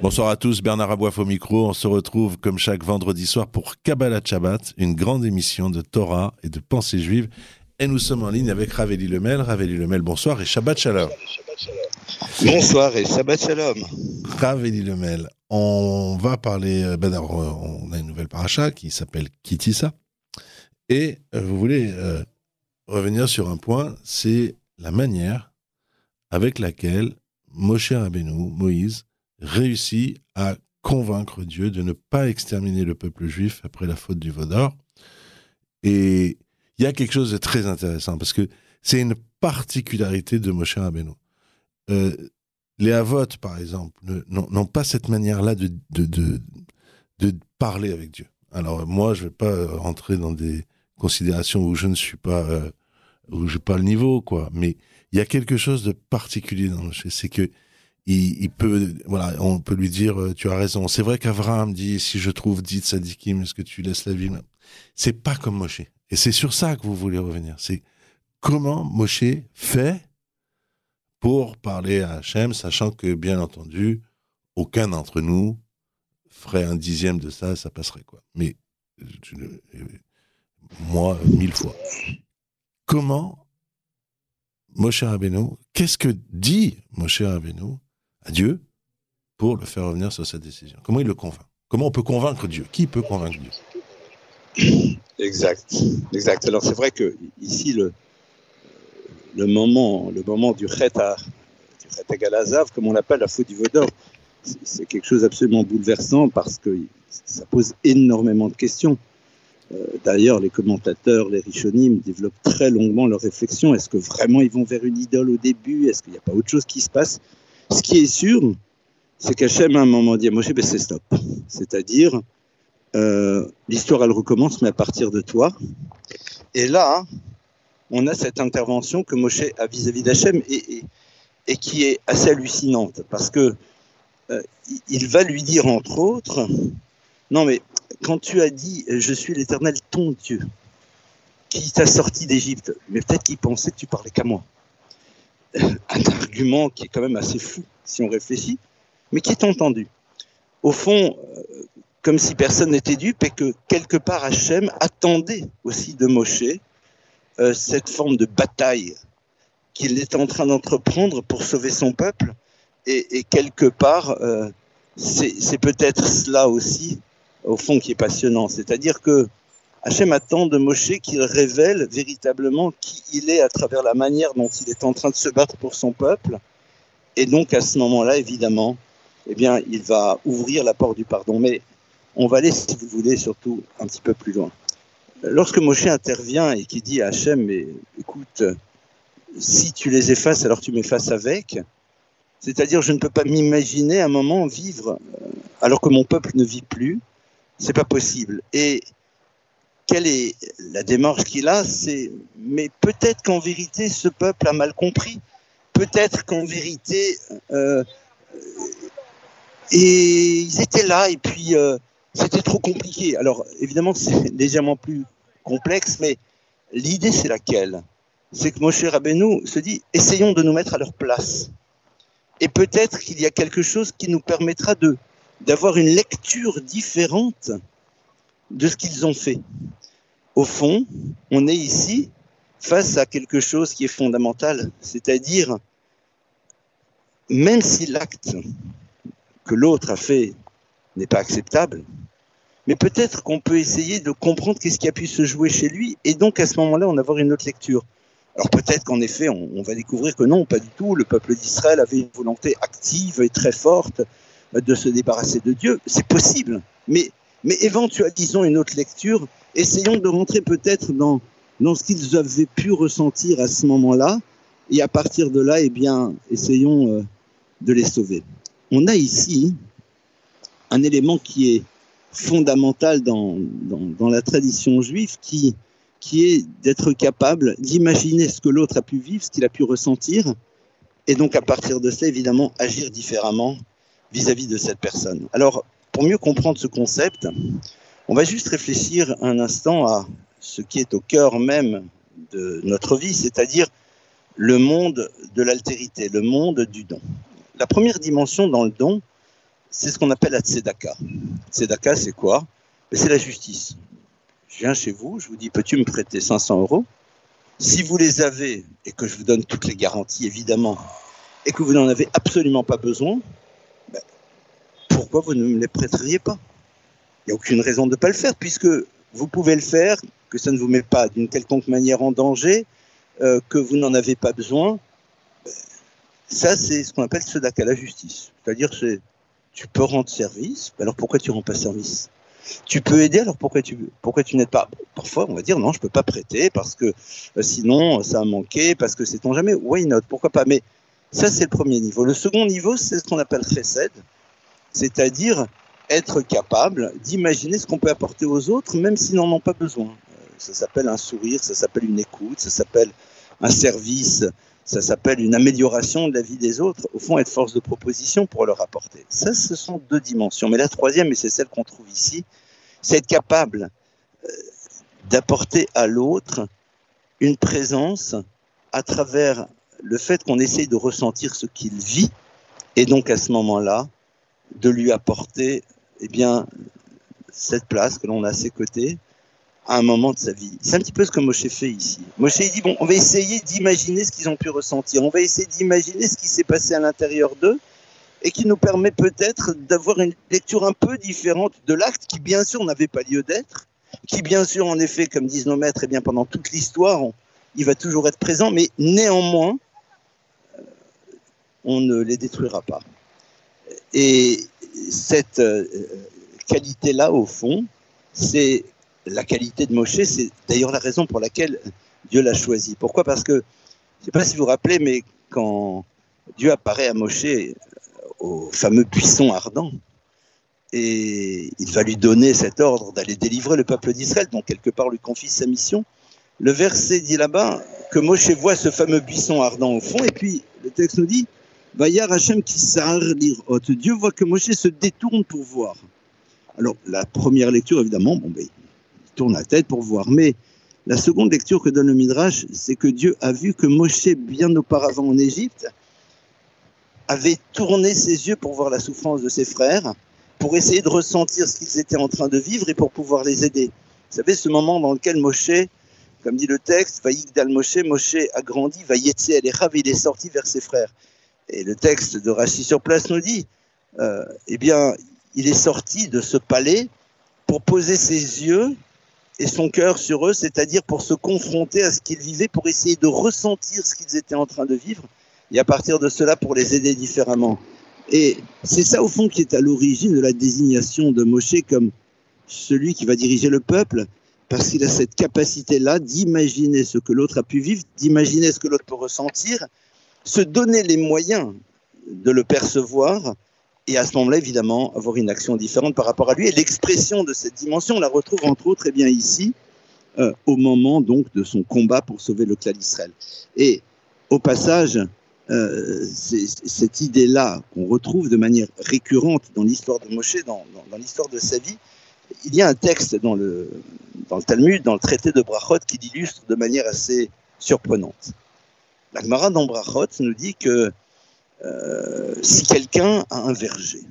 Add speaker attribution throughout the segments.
Speaker 1: Bonsoir à tous, Bernard Aboif au micro. On se retrouve comme chaque vendredi soir pour Kabbalah Shabbat, une grande émission de Torah et de pensée juive. Et nous sommes en ligne avec Raveli Lemel. Raveli Lemel, bonsoir et Shabbat Shalom.
Speaker 2: Bonsoir et Shabbat Shalom.
Speaker 1: Raveli Lemel, on va parler, euh, ben alors, on a une nouvelle paracha qui s'appelle Kitissa. Et euh, vous voulez euh, revenir sur un point, c'est la manière avec laquelle Moshe Rabbeinu, Moïse, réussit à convaincre Dieu de ne pas exterminer le peuple juif après la faute du Vaudor. Et il y a quelque chose de très intéressant parce que c'est une particularité de Moshe Rabbeinu. Euh, les Avot, par exemple, n'ont pas cette manière-là de, de, de, parler avec Dieu. Alors moi, je ne vais pas rentrer dans des considérations où je ne suis pas, euh, où je pas le niveau, quoi. Mais il y a quelque chose de particulier dans Moshe, c'est que on peut lui dire, euh, tu as raison. C'est vrai qu'Avraham dit, si je trouve dit sadikim, est-ce que tu laisses la vie C'est pas comme Moshe. Et c'est sur ça que vous voulez revenir. C'est comment Moshe fait pour parler à Hachem, sachant que, bien entendu, aucun d'entre nous ferait un dixième de ça, ça passerait, quoi. Mais, moi, mille fois. Comment Moshe Rabbeinu, qu'est-ce que dit Moshe Rabbeinu Dieu pour le faire revenir sur sa décision. Comment il le convainc? Comment on peut convaincre Dieu? Qui peut convaincre Dieu?
Speaker 2: Exact, exact. Alors c'est vrai que ici le, le moment, le moment du chet à, du Galazav, comme on l'appelle, la faute du Vaudor, c'est quelque chose d'absolument bouleversant parce que ça pose énormément de questions. Euh, d'ailleurs, les commentateurs, les Rishonim développent très longuement leur réflexion. Est-ce que vraiment ils vont vers une idole au début? Est-ce qu'il n'y a pas autre chose qui se passe? Ce qui est sûr, c'est qu'Hachem à un moment dit à Moshe, ben, c'est stop. C'est-à-dire, euh, l'histoire elle recommence, mais à partir de toi. Et là, on a cette intervention que Moshe a vis-à-vis d'Hachem et, qui est assez hallucinante parce que euh, il va lui dire entre autres, non mais quand tu as dit je suis l'Éternel ton Dieu qui t'a sorti d'Égypte, mais peut-être qu'il pensait que tu parlais qu'à moi. Un argument qui est quand même assez fou si on réfléchit, mais qui est entendu. Au fond, euh, comme si personne n'était dupe et que quelque part Hachem attendait aussi de Moshe euh, cette forme de bataille qu'il est en train d'entreprendre pour sauver son peuple. Et, quelque part, euh, c'est peut-être cela aussi, au fond, qui est passionnant. C'est-à-dire que Hachem attend de Moshe qu'il révèle véritablement qui il est à travers la manière dont il est en train de se battre pour son peuple. Et donc, à ce moment-là, évidemment, eh bien, il va ouvrir la porte du pardon. Mais on va aller, si vous voulez, surtout un petit peu plus loin. Lorsque Moshe intervient et qui dit à Hachem, mais écoute, si tu les effaces, alors tu m'effaces avec, c'est-à-dire je ne peux pas m'imaginer un moment vivre euh, alors que mon peuple ne vit plus, c'est pas possible. Et quelle est la démarche qu'il a C'est mais peut-être qu'en vérité ce peuple a mal compris, peut-être qu'en vérité euh, et ils étaient là et puis euh, c'était trop compliqué. Alors, évidemment, c'est légèrement plus complexe, mais l'idée, c'est laquelle? C'est que Moshe Rabbeinu se dit, essayons de nous mettre à leur place. Et peut-être qu'il y a quelque chose qui nous permettra de d'avoir une lecture différente de ce qu'ils ont fait. Au fond, on est ici face à quelque chose qui est fondamental, c'est-à-dire, même si l'acte que l'autre a fait n'est pas acceptable, mais peut-être qu'on peut essayer de comprendre qu'est-ce qui a pu se jouer chez lui, et donc à ce moment-là, on avoir une autre lecture. Alors peut-être qu'en effet, on, va découvrir que non, pas du tout. Le peuple d'Israël avait une volonté active et très forte de se débarrasser de Dieu. C'est possible, mais, mais éventualisons une autre lecture. Essayons de rentrer peut-être dans, dans ce qu'ils avaient pu ressentir à ce moment-là, et à partir de là, eh bien, essayons euh, de les sauver. On a ici un élément qui est fondamental dans, dans, la tradition juive qui qui est d'être capable d'imaginer ce que l'autre a pu vivre, ce qu'il a pu ressentir, et donc à partir de ça, évidemment, agir différemment vis-à-vis de cette personne. Alors, pour mieux comprendre ce concept, on va juste réfléchir un instant à ce qui est au cœur même de notre vie, c'est-à-dire le monde de l'altérité, le monde du don. La première dimension dans le don, c'est ce qu'on appelle la tzedaka. Tzedaka, c'est quoi? C'est la justice. Je viens chez vous, je vous dis, peux-tu me prêter 500 euros? Si vous les avez, et que je vous donne toutes les garanties, évidemment, et que vous n'en avez absolument pas besoin, ben, pourquoi vous ne me les prêteriez pas? Il n'y a aucune raison de ne pas le faire, puisque vous pouvez le faire, que ça ne vous met pas d'une quelconque manière en danger, euh, que vous n'en avez pas besoin. Ça, c'est ce qu'on appelle tzedaka, la justice. C'est-à-dire, c'est tu peux rendre service, alors pourquoi tu rends pas service? Tu peux aider, alors pourquoi tu, n'aides pas? Parfois, on va dire non, je peux pas prêter parce que euh, sinon ça a manqué, parce que c'est ton jamais. Why not? Pourquoi pas? Mais ça, c'est le premier niveau. Le second niveau, c'est ce qu'on appelle chesed, c'est-à-dire être capable d'imaginer ce qu'on peut apporter aux autres, même s'ils n'en ont pas besoin. Euh, ça s'appelle un sourire, ça s'appelle une écoute, ça s'appelle un service, ça s'appelle une amélioration de la vie des autres, au fond être force de proposition pour leur apporter. Ça, ce sont deux dimensions. Mais la troisième, et c'est celle qu'on trouve ici, c'est être capable euh, d'apporter à l'autre une présence à travers le fait qu'on essaye de ressentir ce qu'il vit, et donc à ce moment-là, de lui apporter eh bien, cette place que l'on a à ses côtés, à un moment de sa vie. C'est un petit peu ce que Moshe fait ici. Moshe dit, bon, on va essayer d'imaginer ce qu'ils ont pu ressentir, on va essayer d'imaginer ce qui s'est passé à l'intérieur d'eux, et qui nous permet peut-être d'avoir une lecture un peu différente de l'acte qui, bien sûr, n'avait pas lieu d'être, qui, bien sûr, en effet, comme disent nos maîtres, eh bien, pendant toute l'histoire, il va toujours être présent, mais néanmoins, euh, on ne les détruira pas. Et cette euh, qualité-là, au fond, c'est la qualité de Moshe, c'est d'ailleurs la raison pour laquelle Dieu l'a choisi. Pourquoi? Parce que, je ne sais pas si vous vous rappelez, mais quand Dieu apparaît à Moshe au fameux buisson ardent, et il va lui donner cet ordre d'aller délivrer le peuple d'Israël, donc quelque part lui confie sa mission. Le verset dit là-bas que Moshe voit ce fameux buisson ardent au fond, et puis le texte nous dit Hashem qui Dieu voit que Moshe se détourne pour voir. Alors, la première lecture, évidemment, bon, ben, tourne la tête pour voir. Mais la seconde lecture que donne le Midrash, c'est que Dieu a vu que Moshe, bien auparavant en Égypte, avait tourné ses yeux pour voir la souffrance de ses frères, pour essayer de ressentir ce qu'ils étaient en train de vivre et pour pouvoir les aider. Vous savez, ce moment dans lequel Moshe, comme dit le texte, Vaïgdal Moshe, Moshe a grandi, Vaïetze El il est sorti vers ses frères. Et le texte de Rachi sur place nous dit, euh, eh bien, il est sorti de ce palais pour poser ses yeux et son cœur sur eux, c'est-à-dire pour se confronter à ce qu'ils vivaient, pour essayer de ressentir ce qu'ils étaient en train de vivre, et à partir de cela pour les aider différemment. Et c'est ça au fond qui est à l'origine de la désignation de Moshe comme celui qui va diriger le peuple, parce qu'il a cette capacité-là d'imaginer ce que l'autre a pu vivre, d'imaginer ce que l'autre peut ressentir, se donner les moyens de le percevoir, et à ce moment-là, évidemment, avoir une action différente par rapport à lui. Et l'expression de cette dimension, on la retrouve entre autres eh bien ici, euh, au moment donc de son combat pour sauver le clan d'Israël. Et au passage, euh, cette idée-là qu'on retrouve de manière récurrente dans l'histoire de Moshe, dans, l'histoire de sa vie, il y a un texte dans le, dans le Talmud, dans le traité de Brachot, qui l'illustre de manière assez surprenante. La Gemara dans Brachot nous dit que euh, si quelqu'un a un verger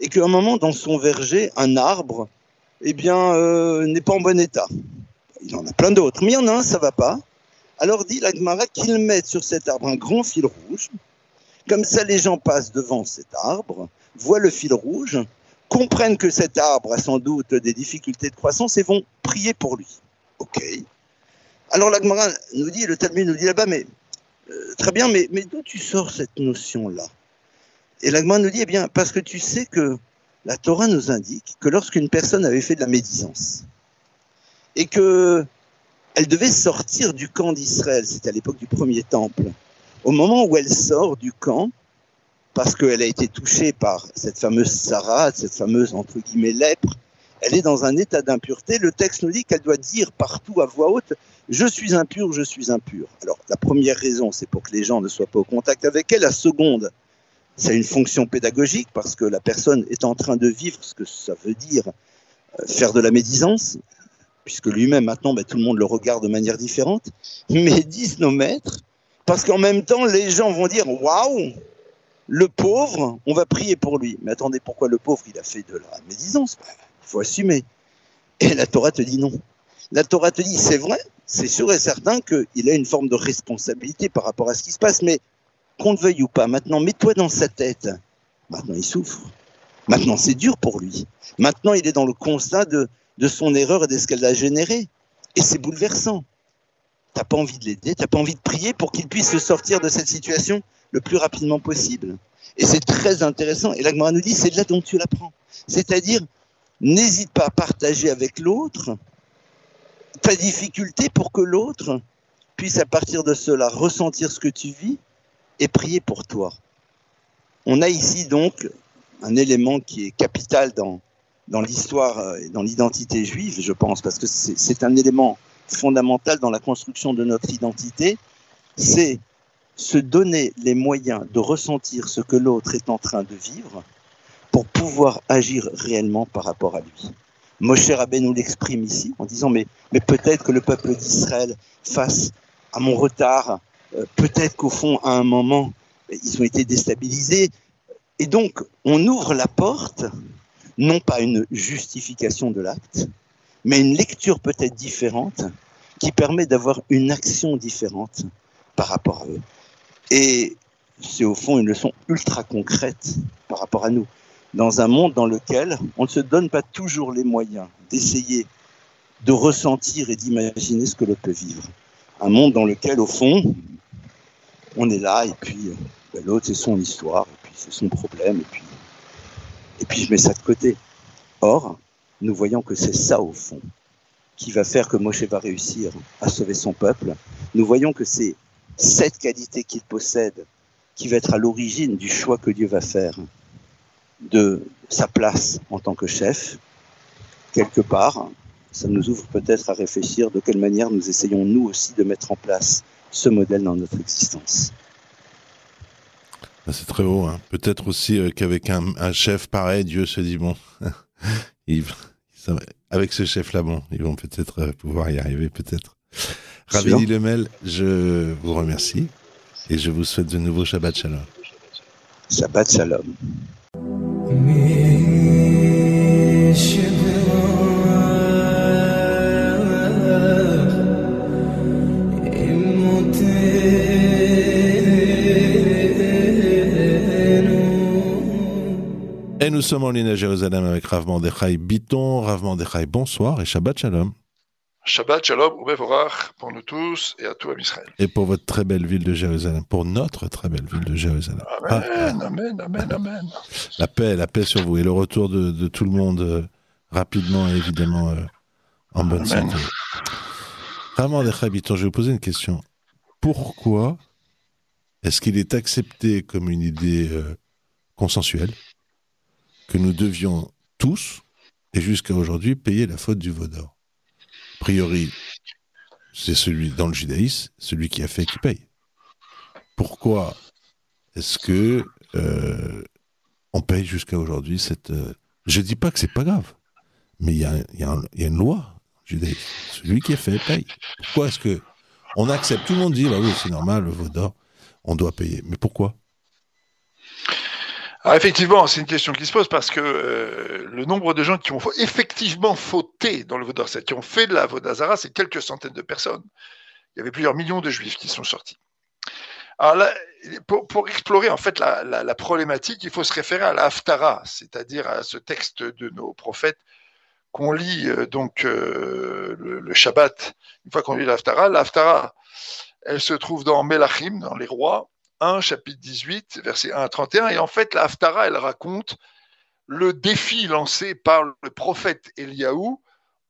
Speaker 2: et qu'à un moment dans son verger, un arbre, eh bien, euh, n'est pas en bon état. Il en a plein d'autres, mais il y en a un, ça va pas. Alors dit l'Agmara qu'il mette sur cet arbre un grand fil rouge. Comme ça, les gens passent devant cet arbre, voient le fil rouge, comprennent que cet arbre a sans doute des difficultés de croissance et vont prier pour lui. Ok. Alors l'Agmara nous dit, le Talmud nous dit là-bas, mais euh, très bien, mais, mais d'où tu sors cette notion-là? Et l'Agma nous dit, eh bien, parce que tu sais que la Torah nous indique que lorsqu'une personne avait fait de la médisance et que elle devait sortir du camp d'Israël, c'était à l'époque du premier temple, au moment où elle sort du camp, parce qu'elle a été touchée par cette fameuse Sarah, cette fameuse entre guillemets lèpre, elle est dans un état d'impureté. Le texte nous dit qu'elle doit dire partout à voix haute Je suis impur, je suis impur. Alors, la première raison, c'est pour que les gens ne soient pas au contact avec elle. La seconde, c'est une fonction pédagogique parce que la personne est en train de vivre ce que ça veut dire euh, faire de la médisance, puisque lui-même, maintenant, ben, tout le monde le regarde de manière différente. Mais disent nos maîtres, parce qu'en même temps, les gens vont dire Waouh le pauvre, on va prier pour lui. Mais attendez, pourquoi le pauvre, il a fait de la médisance? Il faut assumer. Et la Torah te dit non. La Torah te dit, c'est vrai, c'est sûr et certain qu'il a une forme de responsabilité par rapport à ce qui se passe, mais qu'on le veuille ou pas, maintenant, mets-toi dans sa tête. Maintenant, il souffre. Maintenant, c'est dur pour lui. Maintenant, il est dans le constat de, de son erreur et de ce qu'elle a généré. Et c'est bouleversant. T'as pas envie de l'aider, t'as pas envie de prier pour qu'il puisse se sortir de cette situation le plus rapidement possible. Et c'est très intéressant. Et l'Agmara nous dit, c'est là dont tu l'apprends. C'est-à-dire, n'hésite pas à partager avec l'autre difficulté pour que l'autre puisse à partir de cela ressentir ce que tu vis et prier pour toi. On a ici donc un élément qui est capital dans, dans l'histoire et dans l'identité juive, je pense, parce que c'est un élément fondamental dans la construction de notre identité, c'est se donner les moyens de ressentir ce que l'autre est en train de vivre pour pouvoir agir réellement par rapport à lui. Moshe Rabbein nous l'exprime ici en disant mais, mais peut-être que le peuple d'Israël, face à mon retard, euh, peut-être qu'au fond, à un moment, ils ont été déstabilisés. Et donc, on ouvre la porte, non pas une justification de l'acte, mais une lecture peut-être différente qui permet d'avoir une action différente par rapport à eux. Et c'est au fond une leçon ultra concrète par rapport à nous. Dans un monde dans lequel on ne se donne pas toujours les moyens d'essayer de ressentir et d'imaginer ce que l'autre peut vivre. Un monde dans lequel, au fond, on est là et puis ben, l'autre, c'est son histoire, et puis c'est son problème, et puis, et puis je mets ça de côté. Or, nous voyons que c'est ça, au fond, qui va faire que Moshe va réussir à sauver son peuple. Nous voyons que c'est cette qualité qu'il possède qui va être à l'origine du choix que Dieu va faire de sa place en tant que chef, quelque part, ça nous ouvre peut-être à réfléchir de quelle manière nous essayons nous aussi de mettre en place ce modèle dans notre existence.
Speaker 1: Ben, c'est très beau. Hein. Peut-être aussi euh, qu'avec un, chef pareil, Dieu se dit bon, avec ce chef-là, bon, ils vont peut-être euh, pouvoir y arriver, peut-être. Ravini Lemel, je vous remercie et je vous souhaite de nouveau Shabbat Shalom.
Speaker 2: Shabbat Shalom.
Speaker 1: Et nous sommes en ligne à Jérusalem avec Rav Mandechai Biton. Rav Mandechai, bonsoir et Shabbat Shalom.
Speaker 3: Shabbat Shalom Ubevorach pour nous tous et à tout Israël.
Speaker 1: Et pour votre très belle ville de Jérusalem, pour notre très belle ville de Jérusalem.
Speaker 3: Amen, amen, amen, amen.
Speaker 1: La paix, la paix sur vous et le retour de, tout le monde euh, rapidement et évidemment euh, en bonne santé. Vraiment, je vais vous poser une question. Pourquoi est-ce qu'il est accepté comme une idée euh, consensuelle que nous devions tous, et jusqu'à aujourd'hui, payer la faute du Vaudor a priori, c'est celui dans le judaïsme, celui qui a fait qui paye. Pourquoi est-ce que euh, on paye jusqu'à aujourd'hui cette Je euh, Je dis pas que c'est pas grave, mais il y a, une loi judaïque. Celui qui a fait paye. Pourquoi est-ce que on accepte Tout le monde dit bah oui c'est normal le vaudor, on doit payer. Mais pourquoi?
Speaker 3: Ah, effectivement, c'est une question qui se pose parce que euh, le nombre de gens qui ont effectivement fauté dans le Vaudorset, qui ont fait de la Vaudazara, c'est quelques centaines de personnes. Il y avait plusieurs millions de juifs qui sont sortis. Alors là, pour, explorer en fait la, problématique, il faut se référer à la Haftara, c'est-à-dire à ce texte de nos prophètes qu'on lit euh, donc euh, le, Shabbat. Une fois qu'on lit la Haftara, la Haftara, elle se trouve dans Melachim, dans les rois, 1, chapitre 18, versets 1 à 31. Et en fait, la Haftara, elle raconte le défi lancé par le prophète Eliaou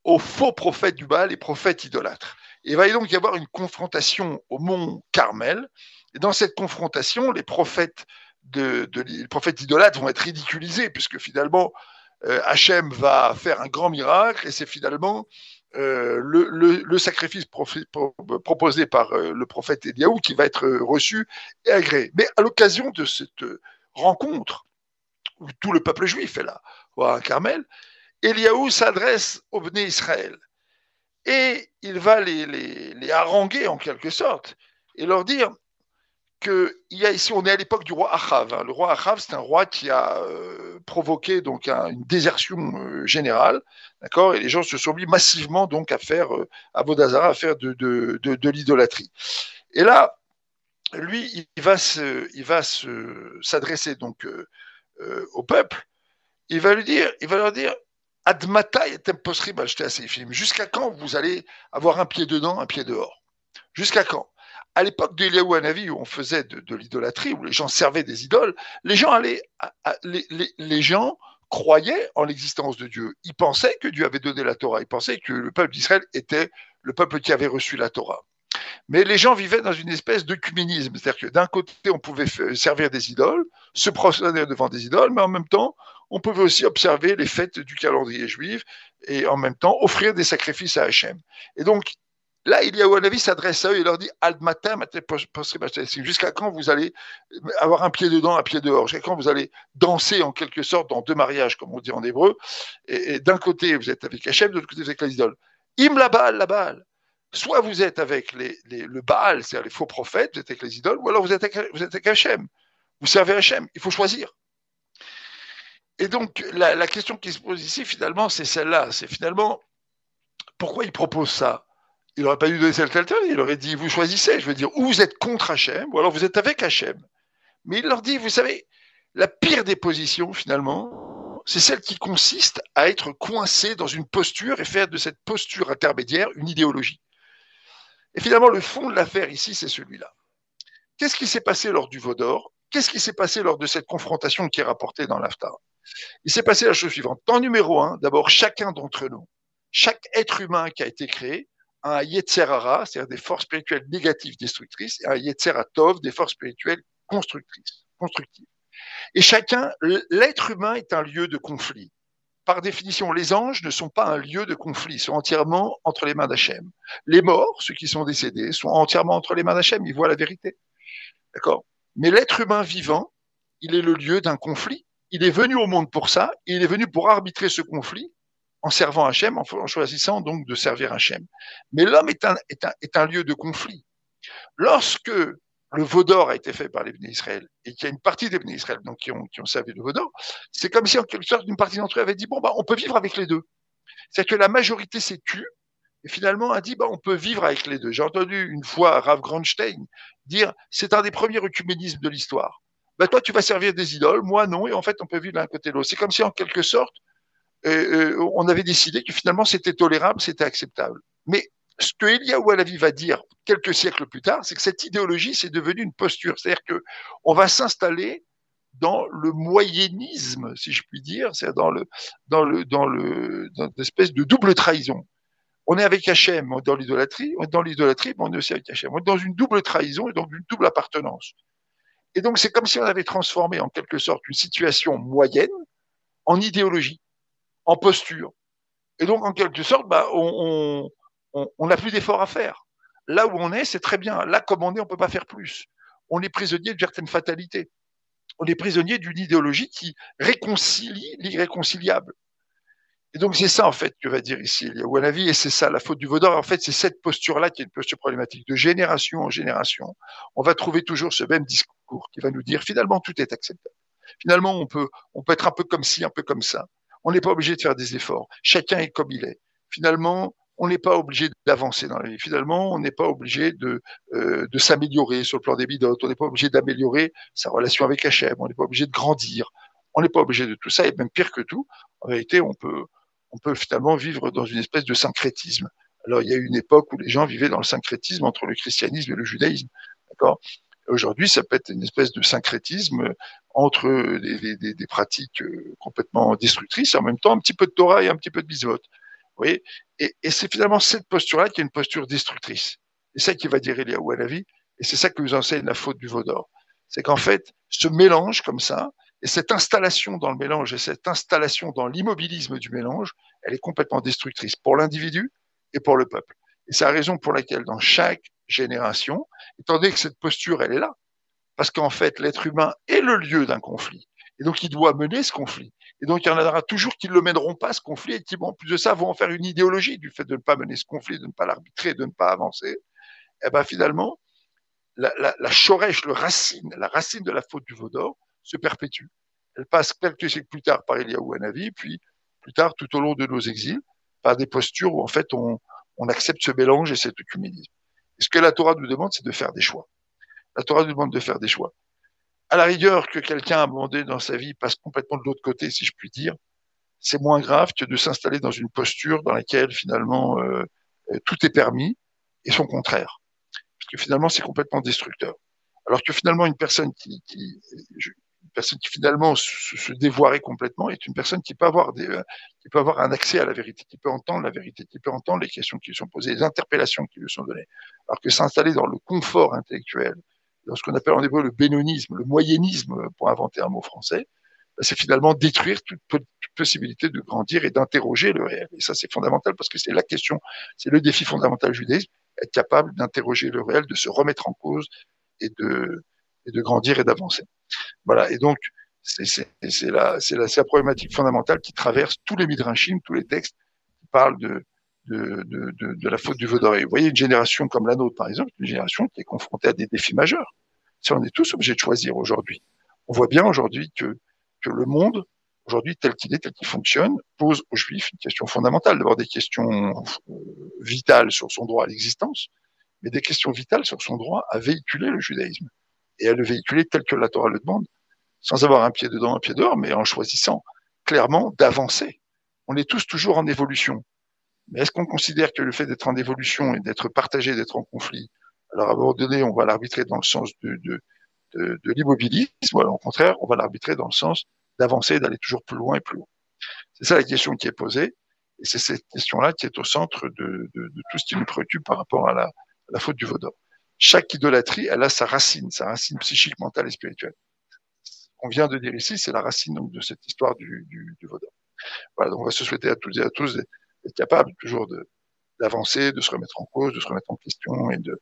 Speaker 3: aux faux prophètes du Baal et prophètes idolâtres. il va donc y avoir une confrontation au mont Carmel. Et dans cette confrontation, les prophètes, de, les prophètes idolâtres vont être ridiculisés, puisque finalement, euh, Hachem va faire un grand miracle et c'est finalement euh, le, sacrifice proposé par euh, le prophète Eliaou qui va être reçu et agréé. Mais à l'occasion de cette rencontre, où tout le peuple juif est là, à Carmel, Eliaou s'adresse au Béné Israël et il va les haranguer en quelque sorte et leur dire qu'il y a ici, on est à l'époque du roi Achav. Hein. Le roi Achav, c'est un roi qui a euh, provoqué donc une désertion euh, générale, d'accord, et les gens se sont mis massivement donc à faire euh, à à faire de, de, de, l'idolâtrie. Et là, lui, il va se, il va se s'adresser donc au peuple. Il va lui dire, il va leur dire, Admata et impossible acheter à ces films. Jusqu'à quand vous allez avoir un pied dedans, un pied dehors? Jusqu'à quand? À l'époque d'Eliaou Hanavi, où on faisait de, l'idolâtrie, où les gens servaient des idoles, les gens allaient, les, les, gens croyaient en l'existence de Dieu. Ils pensaient que Dieu avait donné la Torah. Ils pensaient que le peuple d'Israël était le peuple qui avait reçu la Torah. Mais les gens vivaient dans une espèce d'œcuménisme. C'est-à-dire que d'un côté, on pouvait servir des idoles, se prosterner devant des idoles, mais en même temps, on pouvait aussi observer les fêtes du calendrier juif et en même temps offrir des sacrifices à Hachem. Et donc, Là, il y a avis s'adresse à eux et leur dit jusqu'à quand vous allez avoir un pied dedans, un pied dehors? Jusqu'à quand vous allez danser en quelque sorte dans deux mariages, comme on dit en hébreu? Et, d'un côté, vous êtes avec Hachem, de l'autre côté, vous êtes avec les idoles. Im la balle, la balle. Soit vous êtes avec le Baal, c'est-à-dire les faux prophètes, vous êtes avec les idoles, ou alors vous êtes avec, vous Hachem. Vous servez Hachem. Il faut choisir. Et donc, la, la question qui se pose ici, finalement, c'est celle-là. C'est finalement, pourquoi il propose ça? Il n'aurait pas dû donner cette alternative. Il aurait dit, vous choisissez. Je veux dire, ou vous êtes contre Hachem, ou alors vous êtes avec Hachem. Mais il leur dit, vous savez, la pire des positions, finalement, c'est celle qui consiste à être coincé dans une posture et faire de cette posture intermédiaire une idéologie. Et finalement, le fond de l'affaire ici, c'est celui-là. Qu'est-ce qui s'est passé lors du Vaudor? Qu'est-ce qui s'est passé lors de cette confrontation qui est rapportée dans l'AFTA Il s'est passé la chose suivante. En numéro un, d'abord, chacun d'entre nous, chaque être humain qui a été créé, un Yetzerara, c'est-à-dire des forces spirituelles négatives destructrices, et un Yetzeratov, des forces spirituelles constructrices, constructives. Et chacun, l'être humain est un lieu de conflit. Par définition, les anges ne sont pas un lieu de conflit, ils sont entièrement entre les mains d'Hachem. Les morts, ceux qui sont décédés, sont entièrement entre les mains d'Hachem, ils voient la vérité. D'accord? Mais l'être humain vivant, il est le lieu d'un conflit. Il est venu au monde pour ça, il est venu pour arbitrer ce conflit en servant Hachem, en, choisissant donc de servir Hachem. Mais l'homme est un, lieu de conflit. Lorsque le Vaudor a été fait par les Béné Israël et qu'il y a une partie des Béné Israël donc, qui, ont, servi le Vaudor, c'est comme si en quelque sorte une partie d'entre eux avait dit bon bah on peut vivre avec les deux. C'est-à-dire que la majorité s'est tue et finalement a dit bah on peut vivre avec les deux. J'ai entendu une fois Rav Grandstein dire c'est un des premiers œcuménismes de l'histoire. Bah toi tu vas servir des idoles, moi non et en fait on peut vivre l'un côté de l'autre. C'est comme si en quelque sorte euh, on avait décidé que finalement c'était tolérable, c'était acceptable. Mais ce que Eliaou Alavi va dire quelques siècles plus tard, c'est que cette idéologie, c'est devenu une posture. C'est-à-dire que on va s'installer dans le moyennisme, si je puis dire, c'est-à-dire dans le, dans le, dans le, dans espèce de double trahison. On est avec Hachem dans l'idolâtrie, on est dans l'idolâtrie, mais on est aussi avec Hachem. On est dans une double trahison et donc une double appartenance. Et donc c'est comme si on avait transformé en quelque sorte une situation moyenne en idéologie en posture. Et donc, en quelque sorte, bah, on n'a plus d'efforts à faire. Là où on est, c'est très bien. Là, comme on est, on ne peut pas faire plus. On est prisonnier de certaines fatalités. On est prisonnier d'une idéologie qui réconcilie l'irréconciliable. Et donc, c'est ça, en fait, que va dire ici Wanavi, et c'est ça, la faute du Vaudor. En fait, c'est cette posture-là qui est une posture problématique. De génération en génération, on va trouver toujours ce même discours qui va nous dire, finalement, tout est acceptable. Finalement, on peut, on peut être un peu comme ci, un peu comme ça. On n'est pas obligé de faire des efforts. Chacun est comme il est. Finalement, on n'est pas obligé d'avancer dans la vie. Finalement, on n'est pas obligé de, euh, s'améliorer sur le plan des bidotes. On n'est pas obligé d'améliorer sa relation avec Hachem. On n'est pas obligé de grandir. On n'est pas obligé de tout ça. Et même pire que tout, en réalité, on peut, on peut finalement vivre dans une espèce de syncrétisme. Alors, il y a eu une époque où les gens vivaient dans le syncrétisme entre le christianisme et le judaïsme. D'accord? Aujourd'hui, ça peut être une espèce de syncrétisme entre des, pratiques euh, complètement destructrices et en même temps un petit peu de Torah et un petit peu de bisvote. Vous voyez? Et, et c'est finalement cette posture-là qui est une posture destructrice. C'est ça qui va dire Eliaou à la vie, et c'est ça que nous enseigne la faute du Vaudor. C'est qu'en fait, ce mélange comme ça, Et cette installation dans le mélange et cette installation dans l'immobilisme du mélange, elle est complètement destructrice pour l'individu et pour le peuple. Et c'est la raison pour laquelle dans chaque génération, étant donné que cette posture, elle est là, parce qu'en fait, l'être humain est le lieu d'un conflit. Et donc, il doit mener ce conflit. Et donc, il y en aura toujours qui ne le mèneront pas, ce conflit, et qui, en plus de ça, vont en faire une idéologie du fait de ne pas mener ce conflit, de ne pas l'arbitrer, de ne pas avancer. Et eh ben finalement, la, chorèche, le racine, la racine de la faute du Vaudor se perpétue. Elle passe quelques siècles plus tard par Eliaou Hanavi, puis plus tard tout au long de nos exils, par des postures où en fait on, on accepte ce mélange et cet œcuménisme. Ce que la Torah nous demande, c'est de faire des choix. La Torah nous demande de faire des choix à la rigueur que quelqu'un abandonné dans sa vie passe complètement de l'autre côté, si je puis dire, c'est moins grave que de s'installer dans une posture dans laquelle finalement euh, euh, tout est permis et son contraire. Parce que finalement, c'est complètement destructeur. Alors que finalement, une personne qui, qui finalement se, se, dévoirait complètement est une personne qui peut avoir des, euh, qui peut avoir un accès à la vérité, qui peut entendre la vérité, qui peut entendre les questions qui lui sont posées, les interpellations qui lui sont données. Alors que s'installer dans le confort intellectuel, dans ce qu'on appelle en hébreu le bénonisme, le moyennisme, pour inventer un mot français, bah, c'est finalement détruire toute, possibilité de grandir et d'interroger le réel. Et ça, c'est fondamental parce que c'est la question, c'est le défi fondamental du judaïsme, être capable d'interroger le réel, de se remettre en cause et de, et de grandir et d'avancer. Voilà. Et donc, c'est la, la, la problématique fondamentale qui traverse tous les midrashim, tous les textes qui parlent de, de, de, de, la faute du veau Vous voyez, une génération comme la nôtre, par exemple, une génération qui est confrontée à des défis majeurs. Si on est tous obligés de choisir aujourd'hui, on voit bien aujourd'hui que, que le monde, aujourd'hui, tel qu'il est, tel qu'il fonctionne, pose aux Juifs une question fondamentale. D'abord des questions euh, vitales sur son droit à l'existence, mais des questions vitales sur son droit à véhiculer le judaïsme et à le véhiculer tel que la Torah le demande, sans avoir un pied dedans, un pied dehors, mais en choisissant clairement d'avancer. On est tous toujours en évolution. Mais est-ce qu'on considère que le fait d'être en évolution et d'être partagé, d'être en conflit, alors à un moment donné, on va l'arbitrer dans le sens de, de, de, l'immobilisme, ou au contraire, on va l'arbitrer dans le sens d'avancer, d'aller toujours plus loin et plus haut. C'est ça la question qui est posée, et c'est cette question-là qui est au centre de, tout ce qui nous préoccupe par rapport à la, à la faute du vaudor. Chaque idolâtrie, elle a sa racine, sa racine psychique, mentale et spirituelle. On vient de dire ici, c'est la racine donc, de cette histoire du, du, du vaudor. Voilà, donc on va se souhaiter à toutes et à tous être capable toujours d'avancer, de se remettre en cause, de se remettre en question et de,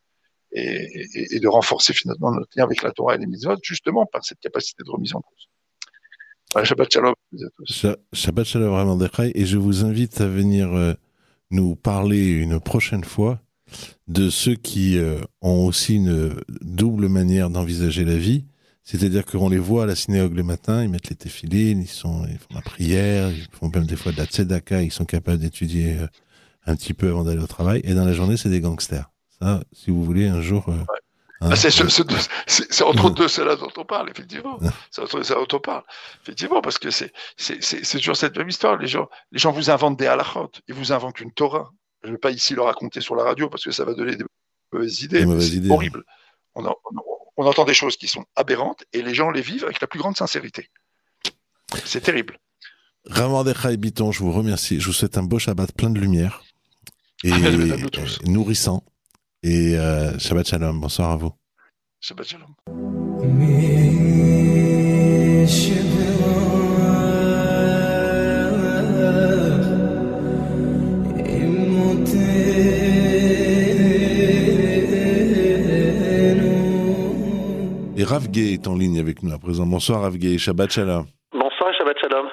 Speaker 3: et, et, de renforcer finalement notre lien avec la Torah et les mitzvot, justement par cette capacité de remise en cause. Voilà, Shabbat Shalom à tous.
Speaker 1: Shabbat Shalom vraiment Dechai, et je vous invite à venir euh, nous parler une prochaine fois de ceux qui euh, ont aussi une double manière d'envisager la vie. C'est-à-dire qu'on les voit à la synagogue le matin, ils mettent les téfilés, ils, sont, ils font la prière, ils font même des fois de la tzedaka, ils sont capables d'étudier euh, un petit peu avant d'aller au travail. Et dans la journée, c'est des gangsters. Ça, si vous voulez, un jour. Euh,
Speaker 3: ouais. Hein, ah, c'est ce, entre deux, c'est là dont on parle, effectivement. c'est entre ça dont on parle. Effectivement, parce que c'est toujours cette même histoire. Les gens, les gens vous inventent des halakhot, ils vous inventent une Torah. Je ne vais pas ici le raconter sur la radio parce que ça va donner des mauvaises idées. C'est horrible. On, en, on, on entend des choses qui sont aberrantes et les gens les vivent avec la plus grande sincérité. C'est terrible.
Speaker 1: Ramandekha et Biton, je vous remercie. Je vous souhaite un beau Shabbat plein de lumière et euh, nourrissant. Et euh, Shabbat Shalom. Bonsoir à vous.
Speaker 3: Shabbat Shalom.
Speaker 1: Rav Gay est en ligne avec nous à présent. Bonsoir Rav Gay, Shabbat Shalom.
Speaker 4: Bonsoir Shabbat Shalom.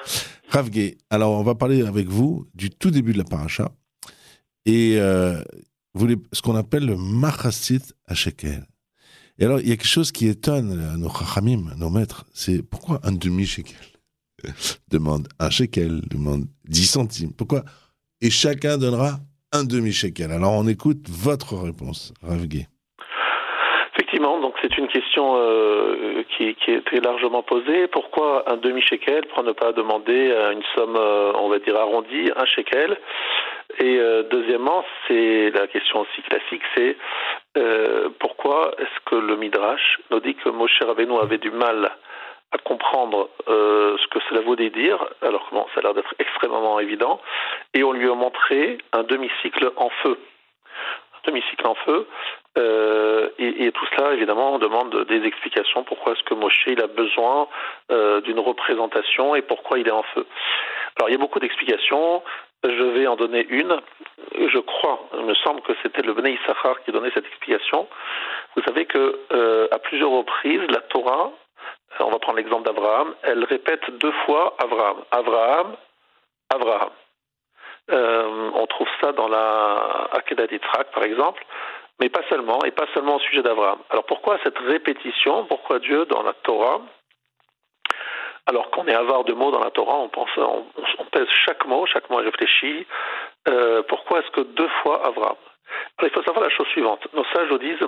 Speaker 1: Rav Gay, alors on va parler avec vous du tout début de la paracha et euh, vous les, ce qu'on appelle le Machasit à Shekel. Et alors il y a quelque chose qui étonne nos chachamim, nos maîtres, c'est pourquoi un demi-shekel demande un shekel, demande 10 centimes? Pourquoi Et chacun donnera un demi-shekel? Alors on écoute votre réponse, Rav Gay.
Speaker 4: C'est une question euh, qui, est très largement posée. Pourquoi un demi-shekel pour ne pas demander une somme, euh, on va dire arrondie, un shekel? Et euh, deuxièmement, c'est la question aussi classique, c'est euh, pourquoi est-ce que le Midrash nous dit que Moshe Rabbeinu avait du mal à comprendre euh, ce que cela voulait dire, alors que ça a l'air d'être extrêmement évident, et on lui a montré un demi-cycle en feu demi-cycle en feu, euh, et, tout cela, évidemment, on demande des explications. Pourquoi est-ce que Moshe il a besoin euh, d'une représentation et pourquoi il est en feu? Alors, il y a beaucoup d'explications. Je vais en donner une. Je crois, il me semble que c'était le Bnei Issachar qui donnait cette explication. Vous savez que euh, à plusieurs reprises, la Torah, on va prendre l'exemple d'Abraham, elle répète deux fois Abraham. Abraham, Abraham. On trouve ça dans la Akedah d'Itrak, par exemple, mais pas seulement, et pas seulement au sujet d'Abraham. Alors pourquoi cette répétition? Pourquoi Dieu, dans la Torah, alors qu'on est avare de mots dans la Torah, on, pense, on, pèse chaque mot, chaque mot est réfléchi. Euh, pourquoi est-ce que deux fois Abraham? Il faut savoir la chose suivante. Nos sages nous disent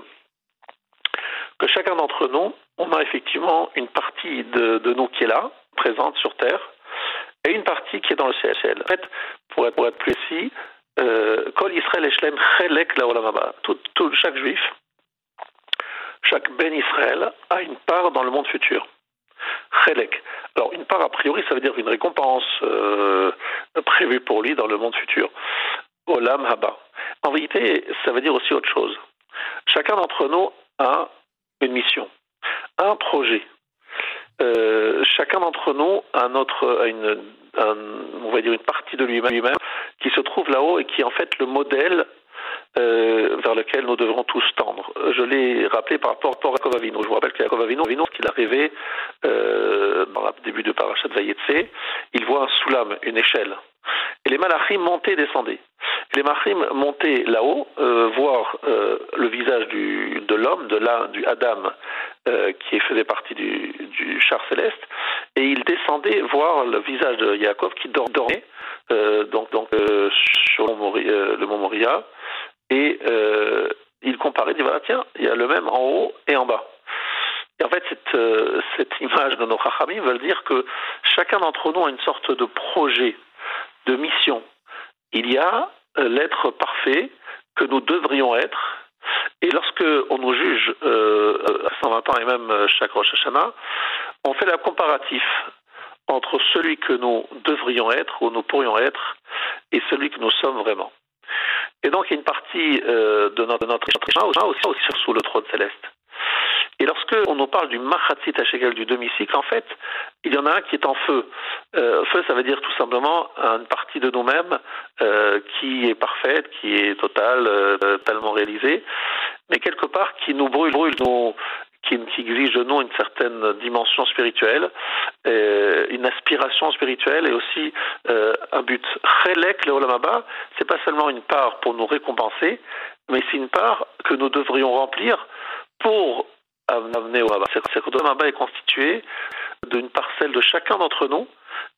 Speaker 4: que chacun d'entre nous, on a effectivement une partie de, nous qui est là, présente sur Terre, et une partie qui est dans le ciel. En fait, pour être précis, euh. Tout, tout, chaque juif, chaque Ben Israël a une part dans le monde futur. Chelek. Alors, une part, a priori, ça veut dire une récompense euh, prévue pour lui dans le monde futur. Olam Haba. En vérité, ça veut dire aussi autre chose. Chacun d'entre nous a une mission, un projet, euh, chacun d'entre nous a, notre, a une, on va dire une partie de lui-même qui se trouve là-haut et qui est en fait le modèle euh, vers lequel nous devrons tous tendre. Je l'ai rappelé par rapport, à Yaakov Je vous rappelle qu'Yaakov Avinu, qu'il arrivait euh, dans le début de Parashat Vayetse, il voit un soulam, une échelle. Et les malachim montaient et descendaient. les malachim montaient là-haut, euh, voir euh, le visage de l'homme, de la, du Adam, qui faisait partie du, char céleste, et ils descendaient voir le visage de Yaakov qui dormait donc sur le mont Moria, et il comparait, il dit voilà, tiens, il y a le même en haut et en bas. Et en fait, cette, cette image de nos Chachamim veut dire que chacun d'entre nous a une sorte de projet de mission. Il y a euh, l'être parfait que nous devrions être. Et lorsque on nous juge euh, à 120 ans et même euh, chaque Rosh Hashanah, on fait la comparatif entre celui que nous devrions être ou nous pourrions être et celui que nous sommes vraiment. Et donc il y a une partie de notre, de aussi, sous le trône céleste. Et lorsque on nous parle du Machatzit Hashegel, du demi-cycle, en fait, il y en a un qui est en feu. Euh, feu, ça veut dire tout simplement une partie de nous-mêmes euh, qui est parfaite, qui est totale, euh, tellement réalisée, mais quelque part qui nous brûle, brûle qui, qui, exige de nous une certaine dimension spirituelle, euh, une aspiration spirituelle et aussi euh, un but. Chelek le Olamaba, c'est pas seulement une part pour nous récompenser, mais c'est une part que nous devrions remplir pour amener au Rabat. C'est que le est constitué d'une parcelle de chacun d'entre nous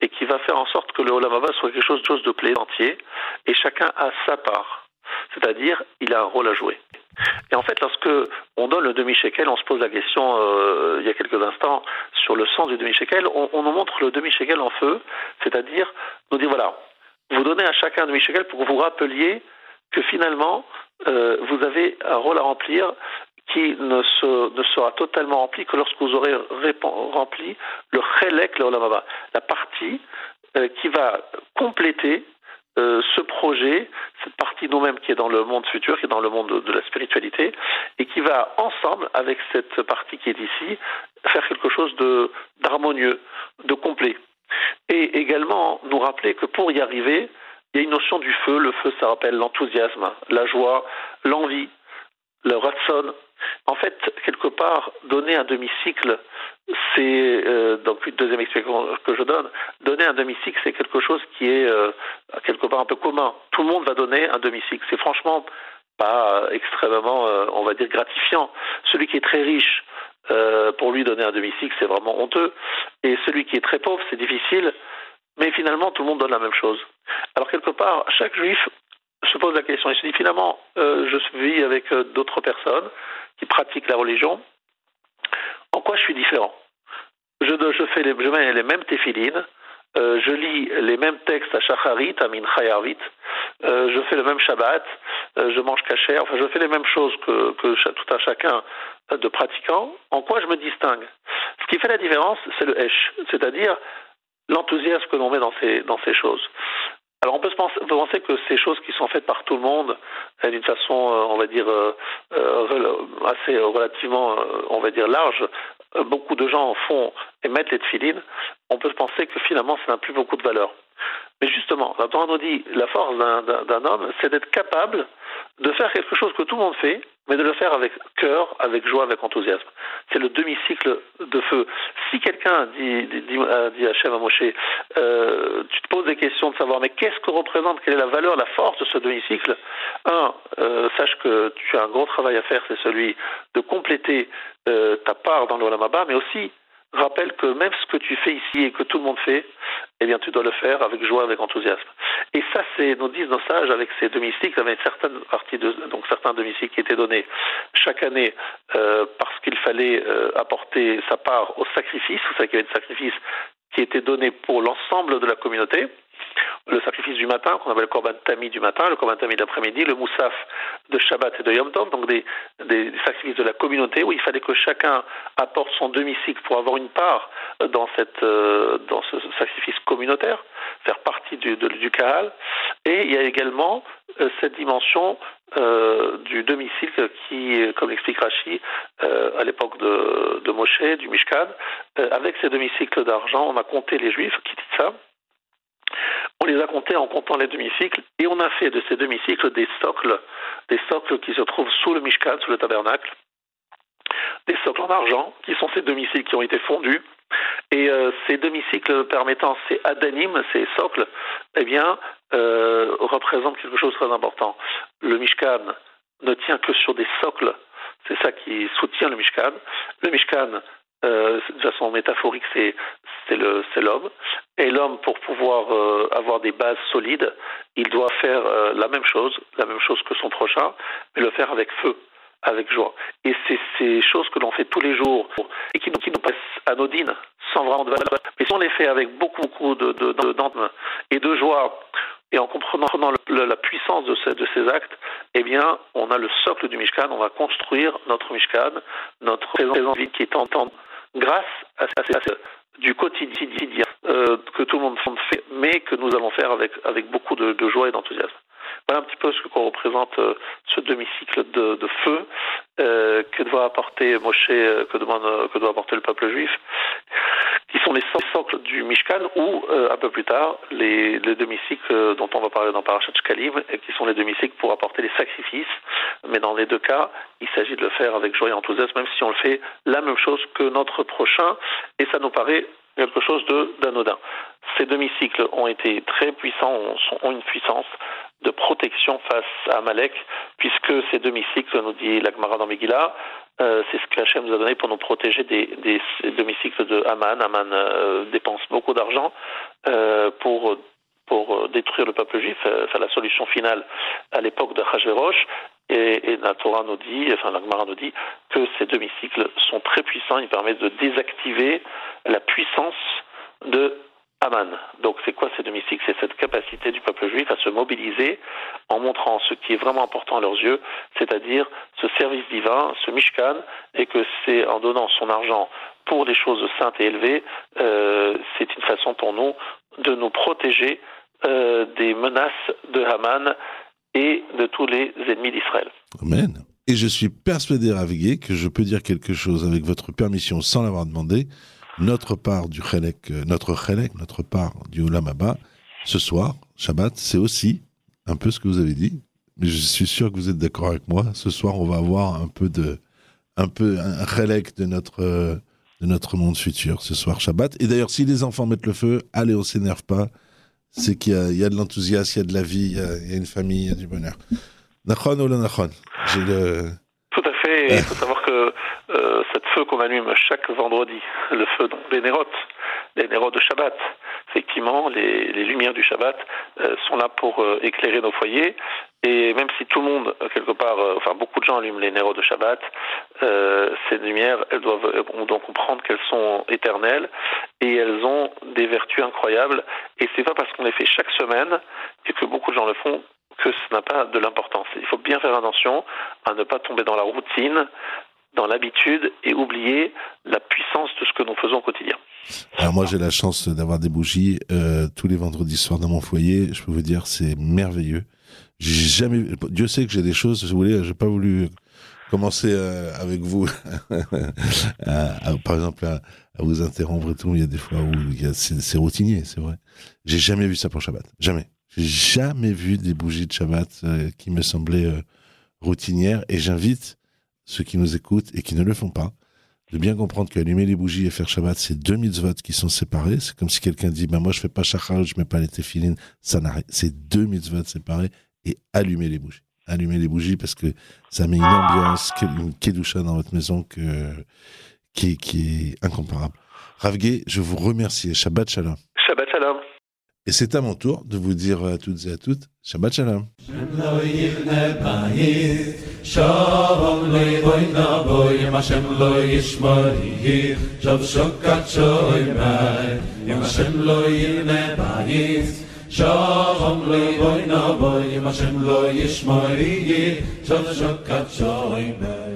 Speaker 4: et qui va faire en sorte que le Olam soit quelque chose, de plein entier et chacun a sa part. C'est-à-dire, il a un rôle à jouer. Et en fait, lorsque on donne le demi-shekel, on se pose la question euh, il y a quelques instants sur le sens du demi-shekel, on, nous montre le demi-shekel en feu, c'est-à-dire nous dire voilà, vous donnez à chacun un demi-shekel pour que vous rappeliez que finalement, euh, vous avez un rôle à remplir qui ne, se, ne, sera totalement rempli que lorsque vous aurez rempli le chelek, le la partie euh, qui va compléter euh, ce projet, cette partie nous-mêmes qui est dans le monde futur, qui est dans le monde de, la spiritualité, et qui va ensemble, avec cette partie qui est ici, faire quelque chose d'harmonieux, de, de complet. Et également nous rappeler que pour y arriver, il y a une notion du feu. Le feu, ça rappelle l'enthousiasme, la joie, l'envie, le ratson, en fait, quelque part, donner un demi-cycle, c'est euh, donc une deuxième explication que je donne. Donner un demi-cycle, c'est quelque chose qui est euh, quelque part un peu commun. Tout le monde va donner un demi-cycle. C'est franchement pas extrêmement, euh, on va dire, gratifiant. Celui qui est très riche, pour lui donner un demi-cycle, c'est vraiment honteux. Et celui qui est très pauvre, c'est difficile. Mais finalement, tout le monde donne la même chose. Alors quelque part, chaque juif se pose la question. Il se dit finalement, je vis avec d'autres personnes qui pratiquent la religion. En quoi je suis différent? Je, je, fais les, mets les mêmes téphilines, euh, je lis les mêmes textes à Shacharit, à Minchayarvit, euh, je fais le même Shabbat, euh, je mange kasher, enfin je fais les mêmes choses que, tout un chacun de pratiquants. En quoi je me distingue? Ce qui fait la différence, c'est le Hesh, c'est-à-dire l'enthousiasme que l'on met dans ces choses. Alors on peut, penser, penser, que ces choses qui sont faites par tout le monde, euh, d'une façon, on va dire, assez relativement, on va dire, large, beaucoup de gens en font et mettent les tefilines, on peut penser que finalement ça n'a plus beaucoup de valeur. Mais justement, la Torah nous dit la force d'un homme, c'est d'être capable de faire quelque chose que tout le monde fait, mais de le faire avec cœur, avec joie, avec enthousiasme. C'est le demi-cycle de feu. Si quelqu'un dit, dit, dit, Hachem à Moshe, euh, tu te poses des questions de savoir, mais qu'est-ce que représente, quelle est la valeur, la force de ce demi-cycle? Un, euh, sache que tu as un gros travail à faire, c'est celui de compléter euh, ta part dans le Olamaba, mais aussi rappelle que même ce que tu fais ici et que tout le monde fait, eh bien, tu dois le faire avec joie, avec enthousiasme. Et ça, c'est, nous disent nos sages, avec ces demi-cycles, avec certaines parties de, donc certains demi-cycles qui étaient donnés chaque année, euh, parce qu'il fallait euh, apporter sa part au sacrifice. Vous savez qu'il y avait des sacrifices qui étaient donnés pour l'ensemble de la communauté le sacrifice du matin, qu'on appelle le Korban Tami du matin, le Korban Tami d'après-midi, le Moussaf de Shabbat et de Yom Tov, donc des, sacrifices de la communauté où il fallait que chacun apporte son demi-cycle pour avoir une part dans, cette, euh, dans ce sacrifice communautaire, faire partie du, du Kahal. Et il y a également euh, cette dimension euh, du demi-cycle qui, comme l'explique Rashi, à l'époque de, de Moshe, du Mishkan, avec ces demi-cycles d'argent, on a compté les Juifs qui disent ça, on les a comptés en comptant les demi-cycles et on a fait de ces demi-cycles des socles, des socles qui se trouvent sous le Mishkan, sous le tabernacle, des socles en argent qui sont ces demi-cycles qui ont été fondus. Et euh, ces demi-cycles permettant ces adanim, ces socles, eh bien, euh, représentent quelque chose de très important. Le Mishkan ne tient que sur des socles. C'est ça qui soutient le Mishkan. Le Mishkan euh, de façon métaphorique, c'est l'homme. Et l'homme, pour pouvoir euh, avoir des bases solides, il doit faire euh, la même chose, la même chose que son prochain, mais le faire avec feu, avec joie. Et c'est ces choses que l'on fait tous les jours et qui, qui nous passent anodines, sans vraiment de valeur. Mais si on les fait avec beaucoup, beaucoup de, de, de, et de joie, et en comprenant la puissance de ces, de ces, actes, eh bien, on a le socle du Mishkan, on va construire notre Mishkan, notre présence qui est en temps grâce à, ces du quotidien euh, que tout le monde fait, mais que nous allons faire avec, avec beaucoup de, joie et d'enthousiasme. Voilà un petit peu ce que représente euh, ce demi-cycle de, de feu euh, que doit apporter Moshe, euh, que, demande, que doit apporter le peuple juif, qui sont les socles du Mishkan ou un peu plus tard les, les demi-cycles dont on va parler dans Parashat Shkalim, et qui sont les demi-cycles pour apporter les sacrifices. Mais dans les deux cas, il s'agit de le faire avec joie et enthousiasme, même si on le fait la même chose que notre prochain, et ça nous paraît quelque chose d'anodin. Ces demi-cycles ont été très puissants, ont, une puissance de protection face à Malek, puisque ces demi-cycles, nous dit l'Agmara dans Megillah, euh, c'est ce que Hachem nous a donné pour nous protéger des, des demi-cycles de Haman. Haman euh, dépense beaucoup d'argent euh, pour pour détruire le peuple juif, c'est la solution finale à l'époque de Hachverosh. Et, et, nous dit, enfin la nous dit que ces demi-cycles sont très puissants, ils permettent de désactiver la puissance de Aman. Donc c'est quoi ces demi-cycles C'est cette capacité du peuple juif à se mobiliser en montrant ce qui est vraiment important à leurs yeux, c'est-à-dire ce service divin, ce mishkan, et que c'est en donnant son argent pour des choses saintes et élevées, euh, c'est une façon pour nous de nous protéger euh, des menaces de Haman et de tous les ennemis d'Israël.
Speaker 1: Amen. Et je suis persuadé, Ravigué, que je peux dire quelque chose avec votre permission sans l'avoir demandé. Notre part du Chelek, euh, notre Chelek, notre part du Olamaba, ce soir, Shabbat, c'est aussi un peu ce que vous avez dit. Mais je suis sûr que vous êtes d'accord avec moi. Ce soir, on va avoir un peu de, un peu un Chelek de notre, de notre monde futur ce soir, Shabbat. Et d'ailleurs, si les enfants mettent le feu, allez, on s'énerve pas c'est qu'il y, a de l'enthousiasme, il y a de la vie, il y a, une famille, il y a du bonheur. Nachon ou nachon
Speaker 4: le... Tout à fait. Il faut savoir que euh, cette feu qu'on allume chaque vendredi, le feu des nérotes, les nérotes de Shabbat, effectivement, les, les lumières du Shabbat euh, sont là pour euh, éclairer nos foyers. Et même si tout le monde, quelque part, enfin beaucoup de gens allument les nérotes de Shabbat, ces lumières, elles doivent, on doit comprendre qu'elles sont éternelles et elles ont des vertus incroyables. Et c'est pas parce qu'on les fait chaque semaine et que beaucoup de gens le font que ce n'a pas de l'importance. Il faut bien faire attention à ne pas tomber dans la routine dans l'habitude et oublier la puissance de ce que nous faisons au quotidien.
Speaker 1: Alors moi j'ai la chance d'avoir des bougies euh, tous les vendredis soirs dans mon foyer. Je peux vous dire c'est merveilleux. J'ai jamais, Dieu sait que j'ai des choses. Si vous voulez, j'ai pas voulu commencer euh, avec vous, par exemple à, vous interrompre et tout. Il y a des fois où c'est routinier, c'est vrai. J'ai jamais vu ça pour Shabbat, jamais. J'ai jamais vu des bougies de Shabbat euh, qui me semblaient routinières. Et j'invite ceux qui nous écoutent et qui ne le font pas de bien comprendre qu'allumer les bougies et faire Shabbat, c'est deux mitzvot qui sont séparés. C'est comme si quelqu'un dit, ben moi je fais pas shachar, je mets pas les téfilines. Ça n'arrête. C'est deux mitzvot séparés et allumer les bougies. Allumer les bougies parce que ça met une ambiance, une kedusha dans votre maison que, qui, qui est incomparable. Ravgué, je vous remercie. Shabbat Shalom.
Speaker 4: Shabbat Shalom.
Speaker 1: Et c'est à mon tour de vous dire à toutes et à toutes, Shabbat Shalom. Shalom loy boy na boy yem Hashem lo yishmari Shav shokat shoy mai Yem Hashem lo yirne bayis. Shalom loy boy na boy yem Hashem lo yishmari Shav shokat shoy mai